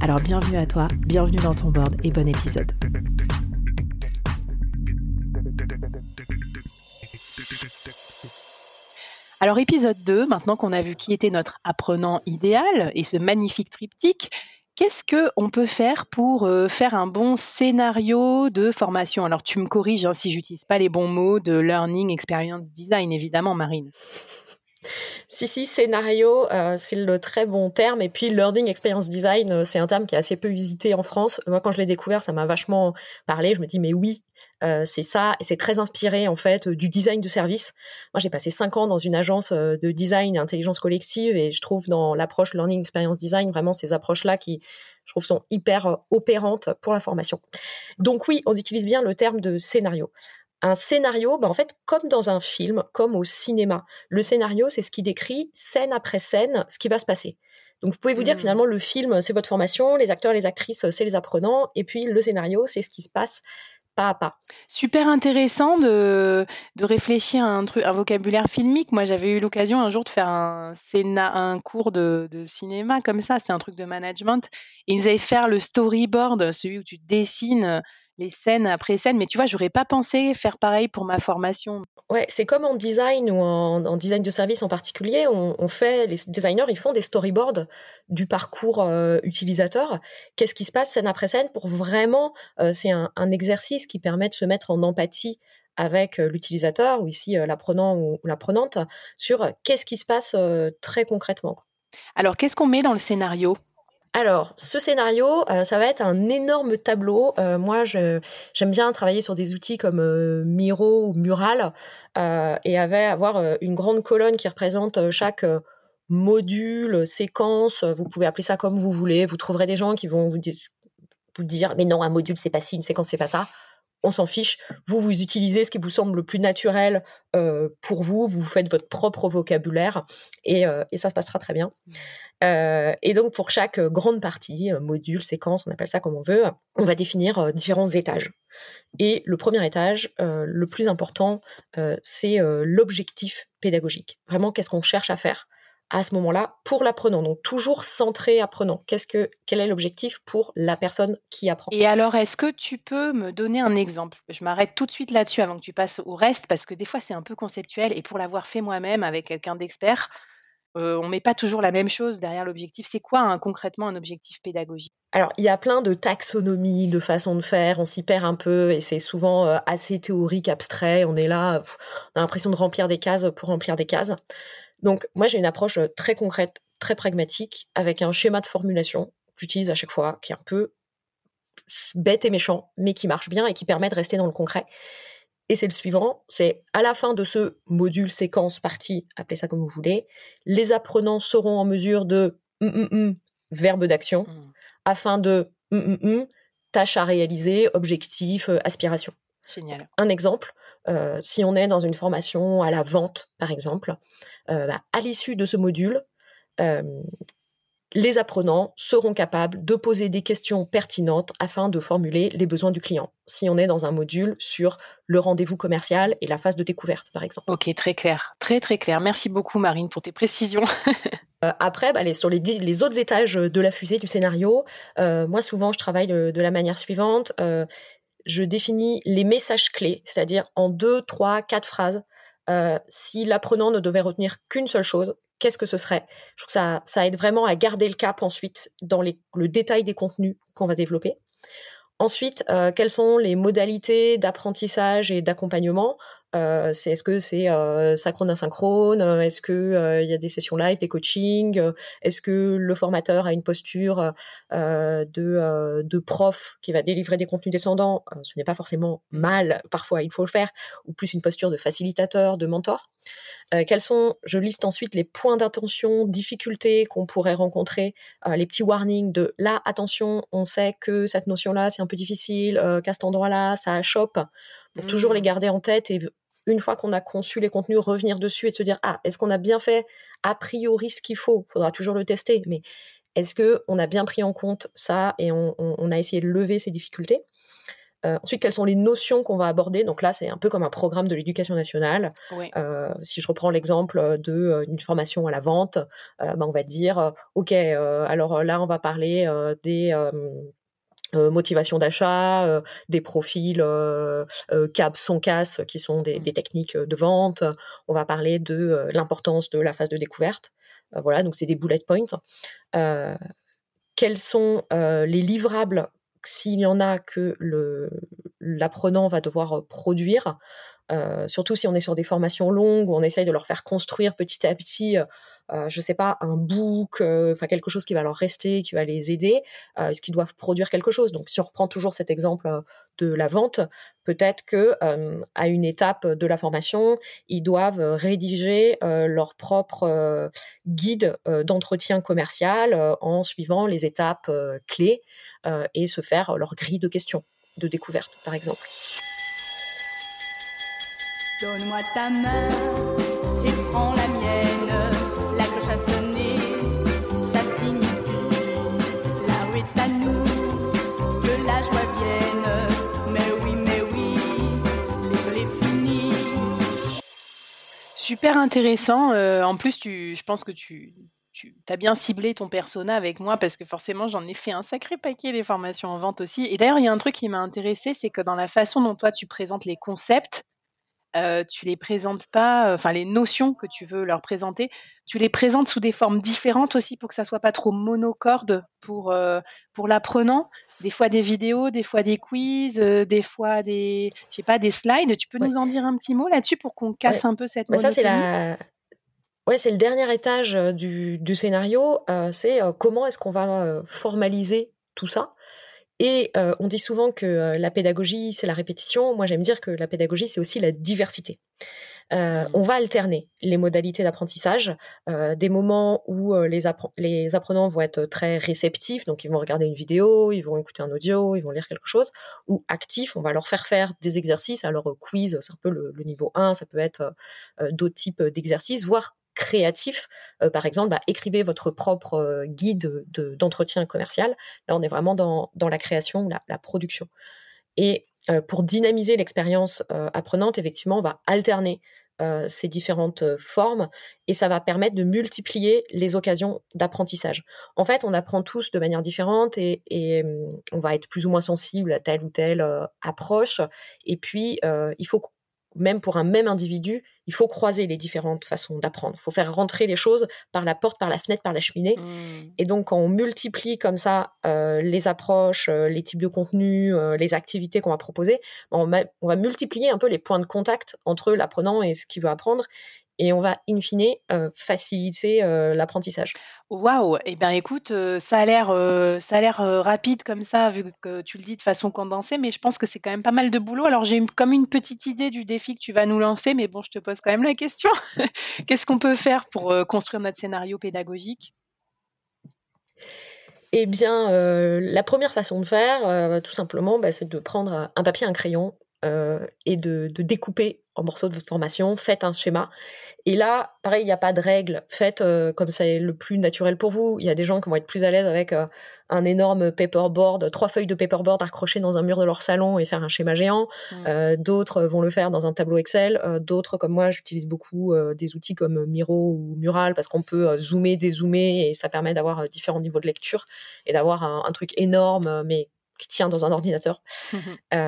Alors bienvenue à toi, bienvenue dans ton board et bon épisode. Alors épisode 2, maintenant qu'on a vu qui était notre apprenant idéal et ce magnifique triptyque, qu'est-ce que on peut faire pour euh, faire un bon scénario de formation? Alors tu me corriges hein, si j'utilise pas les bons mots de learning experience design évidemment Marine. Si, si, scénario, euh, c'est le très bon terme. Et puis, learning experience design, euh, c'est un terme qui est assez peu usité en France. Moi, quand je l'ai découvert, ça m'a vachement parlé. Je me dis, mais oui, euh, c'est ça. Et c'est très inspiré, en fait, du design de service. Moi, j'ai passé cinq ans dans une agence de design et intelligence collective. Et je trouve dans l'approche learning experience design, vraiment ces approches-là qui, je trouve, sont hyper opérantes pour la formation. Donc oui, on utilise bien le terme de scénario un scénario, bah en fait, comme dans un film, comme au cinéma, le scénario, c'est ce qui décrit scène après scène ce qui va se passer. Donc, vous pouvez vous dire que mmh. finalement, le film, c'est votre formation, les acteurs les actrices, c'est les apprenants, et puis le scénario, c'est ce qui se passe pas à pas. Super intéressant de, de réfléchir à un, truc, un vocabulaire filmique. Moi, j'avais eu l'occasion un jour de faire un, un cours de, de cinéma comme ça. C'est un truc de management. Et ils nous avaient fait le storyboard, celui où tu dessines les scènes après scènes. Mais tu vois, j'aurais pas pensé faire pareil pour ma formation. Ouais, c'est comme en design ou en, design de service en particulier. On, fait, les designers, ils font des storyboards du parcours euh, utilisateur. Qu'est-ce qui se passe scène après scène pour vraiment, euh, c'est un, exercice qui permet de se mettre en empathie avec l'utilisateur ou ici l'apprenant ou l'apprenante sur qu'est-ce qui se passe très concrètement. Alors, qu'est-ce qu'on met dans le scénario? Alors, ce scénario, euh, ça va être un énorme tableau. Euh, moi, j'aime bien travailler sur des outils comme euh, Miro ou Mural et avait avoir une grande colonne qui représente chaque module, séquence. Vous pouvez appeler ça comme vous voulez. Vous trouverez des gens qui vont vous, vous dire, mais non, un module c'est pas ci, une séquence c'est pas ça on s'en fiche. Vous, vous utilisez ce qui vous semble le plus naturel pour vous. Vous faites votre propre vocabulaire et, et ça se passera très bien. Mmh. Euh, et donc pour chaque euh, grande partie, euh, module, séquence, on appelle ça comme on veut, on va définir différents étages. Et le premier étage, le plus important, c'est l'objectif pédagogique. Vraiment, qu'est-ce qu'on cherche à faire? À ce moment-là pour l'apprenant. Donc toujours centré apprenant. Qu'est-ce que quel est l'objectif pour la personne qui apprend? Et alors est-ce que tu peux me donner un exemple? Je m'arrête tout de suite là-dessus avant que tu passes au reste parce que des fois c'est un peu conceptuel et pour l'avoir fait moi-même avec quelqu'un d'expert, euh, on met pas toujours la même chose derrière l'objectif. C'est quoi hein, concrètement un objectif pédagogique? Alors, il y a plein de taxonomies, de façons de faire. On s'y perd un peu et c'est souvent euh, assez théorique, abstrait. On est là, on a l'impression de remplir des cases pour remplir des cases. Donc, moi, j'ai une approche euh, très concrète, très pragmatique, avec un schéma de formulation que j'utilise à chaque fois, qui est un peu bête et méchant, mais qui marche bien et qui permet de rester dans le concret. Et c'est le suivant, c'est à la fin de ce module séquence partie, appelez ça comme vous voulez, les apprenants seront en mesure de mm, mm, mm, verbe d'action mmh. afin de tâche à réaliser, objectif, euh, aspiration. Génial. Un exemple, euh, si on est dans une formation à la vente, par exemple, euh, bah, à l'issue de ce module, les apprenants seront capables de poser des questions pertinentes afin de formuler les besoins du client. Si on est dans un module sur le rendez-vous commercial et la phase de découverte, par exemple. Ok, très clair, très très clair. Merci beaucoup Marine pour tes précisions. Euh, après, bah, sur les, autres étages de la fusée du scénario, euh, moi souvent je travaille de, la manière suivante. Euh, je définis les messages clés, c'est-à-dire en deux, trois, quatre phrases. si l'apprenant ne devait retenir qu'une seule chose, qu'est-ce que ce serait? Je trouve ça, aide vraiment à garder le cap ensuite dans le détail des contenus qu'on va développer. Ensuite, euh, quelles sont les modalités d'apprentissage et d'accompagnement? Euh, c'est est-ce que c'est euh, synchrone asynchrone? Est-ce que il y a des sessions live, des coachings? Est-ce que le formateur a une posture de, de prof qui va délivrer des contenus descendants? Ce n'est pas forcément mal, parfois il faut le faire, ou plus une posture de facilitateur, de mentor. quels sont, je liste ensuite les points d'attention, difficultés qu'on pourrait rencontrer, les petits warnings de là, attention, on sait que cette notion-là, c'est un peu difficile, qu'à cet endroit-là, ça chope toujours les mmh. garder en tête et une fois qu'on a conçu les contenus, revenir dessus et se dire ah est-ce qu'on a bien fait a priori ce qu'il faut? Faudra toujours le tester, mais est-ce que on a bien pris en compte ça et on, a essayé de lever ces difficultés? Euh, ensuite, quelles sont les notions qu'on va aborder? Donc là, c'est un peu comme un programme de l'éducation nationale. Euh, si je reprends l'exemple euh, d'une formation à la vente, ben, on va dire, ok, alors là, on va parler des euh, motivation d'achat, euh, des profils euh, CAP, son casse, qui sont des, des, techniques de vente. On va parler de l'importance de la phase de découverte. voilà, donc c'est des bullet points. quels sont les livrables, s'il y en a, que l'apprenant va devoir produire surtout si on est sur des formations longues où on essaye de leur faire construire petit à petit euh, je sais pas, un book, euh, enfin quelque chose qui va leur rester, qui va les aider, euh, est-ce qu'ils doivent produire quelque chose? Donc si on reprend toujours cet exemple de la vente, peut-être que à une étape de la formation, ils doivent rédiger leur propre guide d'entretien commercial en suivant les étapes clés et se faire leur grille de questions de découverte, par exemple. Donne-moi ta main et prends la Super intéressant. Euh, en plus, tu, je pense que tu, tu as bien ciblé ton persona avec moi parce que forcément, j'en ai fait un sacré paquet des formations en vente aussi. Et d'ailleurs, il y a un truc qui m'a intéressé, c'est que dans la façon dont toi tu présentes les concepts, euh, tu les présentes pas, enfin les notions que tu veux leur présenter, tu les présentes sous des formes différentes aussi pour que ça soit pas trop monocorde pour euh, pour l'apprenant. Des fois des vidéos, des fois des quiz, euh, des fois des, je sais pas, des slides. Tu peux nous en dire un petit mot là-dessus pour qu'on casse un peu cette. Bah ça c'est la, ouais c'est le dernier étage du, du scénario. c'est comment est-ce qu'on va formaliser tout ça? Et euh, on dit souvent que euh, la pédagogie, c'est la répétition. Moi, j'aime dire que la pédagogie, c'est aussi la diversité. Euh, mmh. on va alterner les modalités d'apprentissage, des moments où les, les, apprenants vont être très réceptifs, donc ils vont regarder une vidéo, ils vont écouter un audio, ils vont lire quelque chose, ou actifs, on va leur faire faire des exercices. Alors quiz, c'est un peu le, le, niveau 1, ça peut être d'autres types d'exercices, voire créatif. Euh, par exemple, bah, écrivez votre propre euh, guide d'entretien commercial. Là, on est vraiment dans, la création, la, production. Et euh, pour dynamiser l'expérience apprenante, effectivement, on va alterner ces différentes formes et ça va permettre de multiplier les occasions d'apprentissage. En fait, on apprend tous de manière différente et, et hum, on va être plus ou moins sensible à telle ou telle approche. Et puis, il faut même pour un même individu, il faut croiser les différentes façons d'apprendre. Il faut faire rentrer les choses par la porte, par la fenêtre, par la cheminée. Mmh. Et donc, quand on multiplie comme ça euh, les approches, euh, les types de contenus, euh, les activités qu'on va proposer, on va multiplier un peu les points de contact entre l'apprenant et ce qu'il veut apprendre et on va in fine euh, faciliter euh, l'apprentissage. Waouh Eh bien écoute, euh, ça a l'air ça a l'air rapide comme ça vu que tu le dis de façon condensée, mais je pense que c'est quand même pas mal de boulot. Alors j'ai comme une petite idée du défi que tu vas nous lancer, mais bon, je te pose quand même la question. Qu'est-ce qu'on peut faire pour construire notre scénario pédagogique? Eh bien, la première façon de faire, tout simplement, bah, c'est de prendre un papier, un crayon et de, de, découper en morceaux de votre formation, faites un schéma et là, pareil, il n'y a pas de règle. Faites euh, comme c'est le plus naturel pour vous. Il y a des gens qui vont être plus à l'aise avec euh, un énorme paperboard, trois feuilles de paperboard accrochées dans un mur de leur salon et faire un schéma géant. Mmh. Euh, d'autres vont le faire dans un tableau Excel. D'autres, comme moi, j'utilise beaucoup des outils comme Miro ou Mural parce qu'on peut zoomer, dézoomer et ça permet d'avoir différents niveaux de lecture et d'avoir un, truc énorme, mais qui tient dans un ordinateur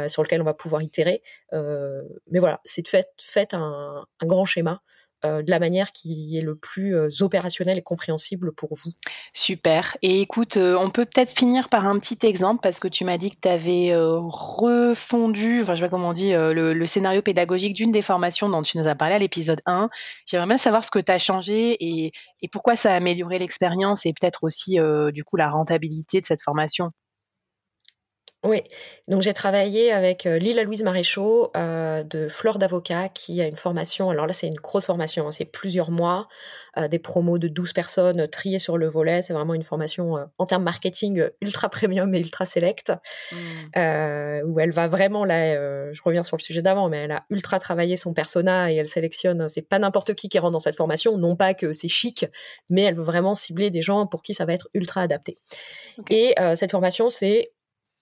sur lequel on va pouvoir itérer. mais voilà, c'est de fait, faites un, un grand schéma de la manière qui est le plus opérationnelle et compréhensible pour vous. Super. Et écoute, on peut peut-être finir par un petit exemple parce que tu m'as dit que tu avais refondu, enfin je sais pas comment on dit, le, scénario pédagogique d'une des formations dont tu nous as parlé à l'épisode 1. J'aimerais bien savoir ce que tu as changé et, et, pourquoi ça a amélioré l'expérience et peut-être aussi du coup la rentabilité de cette formation. Oui, donc j'ai travaillé avec euh, Lila Louise Maréchaux euh, de Flore d'Avocat qui a une formation, alors là c'est une grosse formation, hein, c'est plusieurs mois, euh, des promos de 12 personnes triées sur le volet, c'est vraiment une formation en termes marketing ultra premium et ultra select, mmh. où elle va vraiment, là je reviens sur le sujet d'avant, mais elle a ultra travaillé son persona et elle sélectionne, c'est pas n'importe qui qui rentre dans cette formation, non pas que c'est chic, mais elle veut vraiment cibler des gens pour qui ça va être ultra adapté. Et cette formation c'est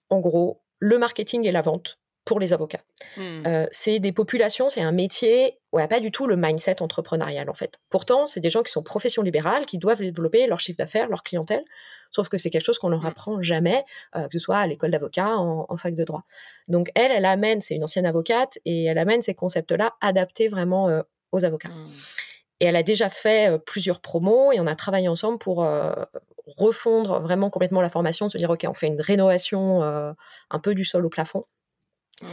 en gros, le marketing et la vente pour les avocats. Hmm. Euh, c'est des populations, c'est un métier où pas du tout le mindset entrepreneurial en fait. Pourtant, c'est des gens qui sont professions libérales, qui doivent développer leur chiffre d'affaires, leur clientèle, sauf que c'est quelque chose qu'on leur hmm. apprend jamais, euh, que ce soit à l'école d'avocat, en, fac de droit. Donc elle, elle amène, c'est une ancienne avocate, et elle amène ces concepts-là adaptés vraiment euh, aux avocats. Hmm. Et elle a déjà fait plusieurs promos et on a travaillé ensemble pour refondre vraiment complètement la formation, se dire ok, on fait une rénovation un peu du sol au plafond. Mmh.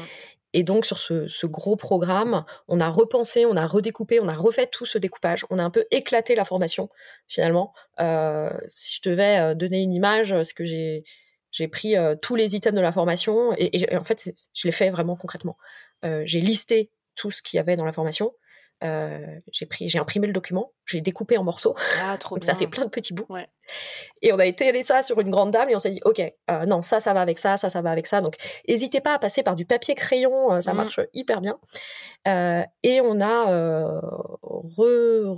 Et donc sur ce, gros programme, on a repensé, on a redécoupé, on a refait tout ce découpage, on a un peu éclaté la formation finalement. si je devais donner une image, ce que j'ai j'ai pris tous les items de la formation et, et en fait je l'ai fait vraiment concrètement. j'ai listé tout ce qu'il y avait dans la formation. Euh, j'ai pris, j'ai imprimé le document, j'ai découpé en morceaux. Ah, trop Donc ça fait plein de petits bouts. Et on a étalé ça sur une grande dame et on s'est dit, ok, euh, non, ça, ça va avec ça, ça, ça va avec ça. Donc n'hésitez pas à passer par du papier crayon, euh, ça mmh. marche hyper bien. et on a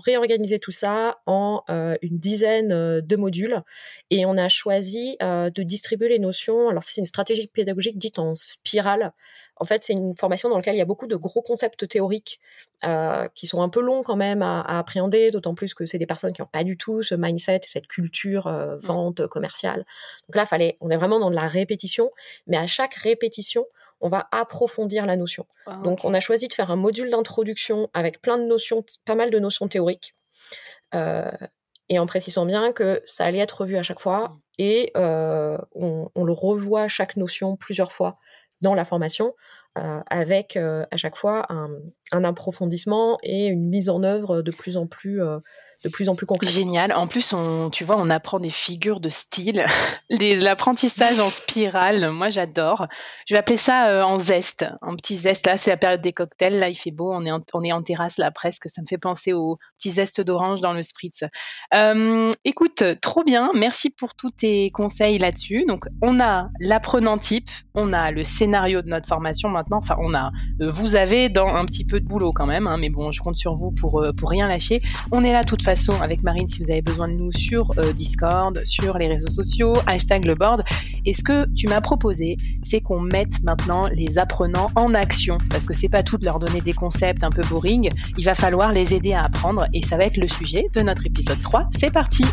réorganisé tout ça en une dizaine de modules et on a choisi de distribuer les notions. Alors c'est une stratégie pédagogique dite en spirale. En fait, c'est une formation dans laquelle il y a beaucoup de gros concepts théoriques euh, qui sont un peu longs quand même à, appréhender, d'autant plus que c'est des personnes qui n'ont pas du tout ce mindset et cette culture euh, vente commerciale. Donc là, fallait, on est vraiment dans de la répétition, mais à chaque répétition, on va approfondir la notion. Ah, Donc, on a choisi de faire un module d'introduction avec plein de notions, pas mal de notions théoriques. Euh, et en précisant bien que ça allait être revu à chaque fois mmh. et on, on, le revoit chaque notion plusieurs fois dans la formation, euh, avec euh, à chaque fois un, un, approfondissement et une mise en œuvre de plus en plus euh, de plus en plus concret. Génial. En plus, on, tu vois, on apprend des figures de style, l'apprentissage en spirale. Moi, j'adore. Je vais appeler ça euh, en zeste, un petit zeste. Là, c'est la période des cocktails. Là, il fait beau. On est en, on est en terrasse là presque. Ça me fait penser au petit zeste d'orange dans le spritz. Euh, écoute, trop bien. Merci pour tous tes conseils là-dessus. Donc, on a l'apprenant type, on a le scénario de notre formation maintenant. Enfin, on a, euh, vous avez dans un petit peu de boulot quand même. Hein, mais bon, je compte sur vous pour pour rien lâcher. On est là toute avec Marine si vous avez besoin de nous sur euh, Discord, sur les réseaux sociaux, hashtag le board. Et ce que tu m'as proposé, c'est qu'on mette maintenant les apprenants en action parce que c'est pas tout de leur donner des concepts un peu boring. Il va falloir les aider à apprendre et ça va être le sujet de notre épisode 3. C'est parti!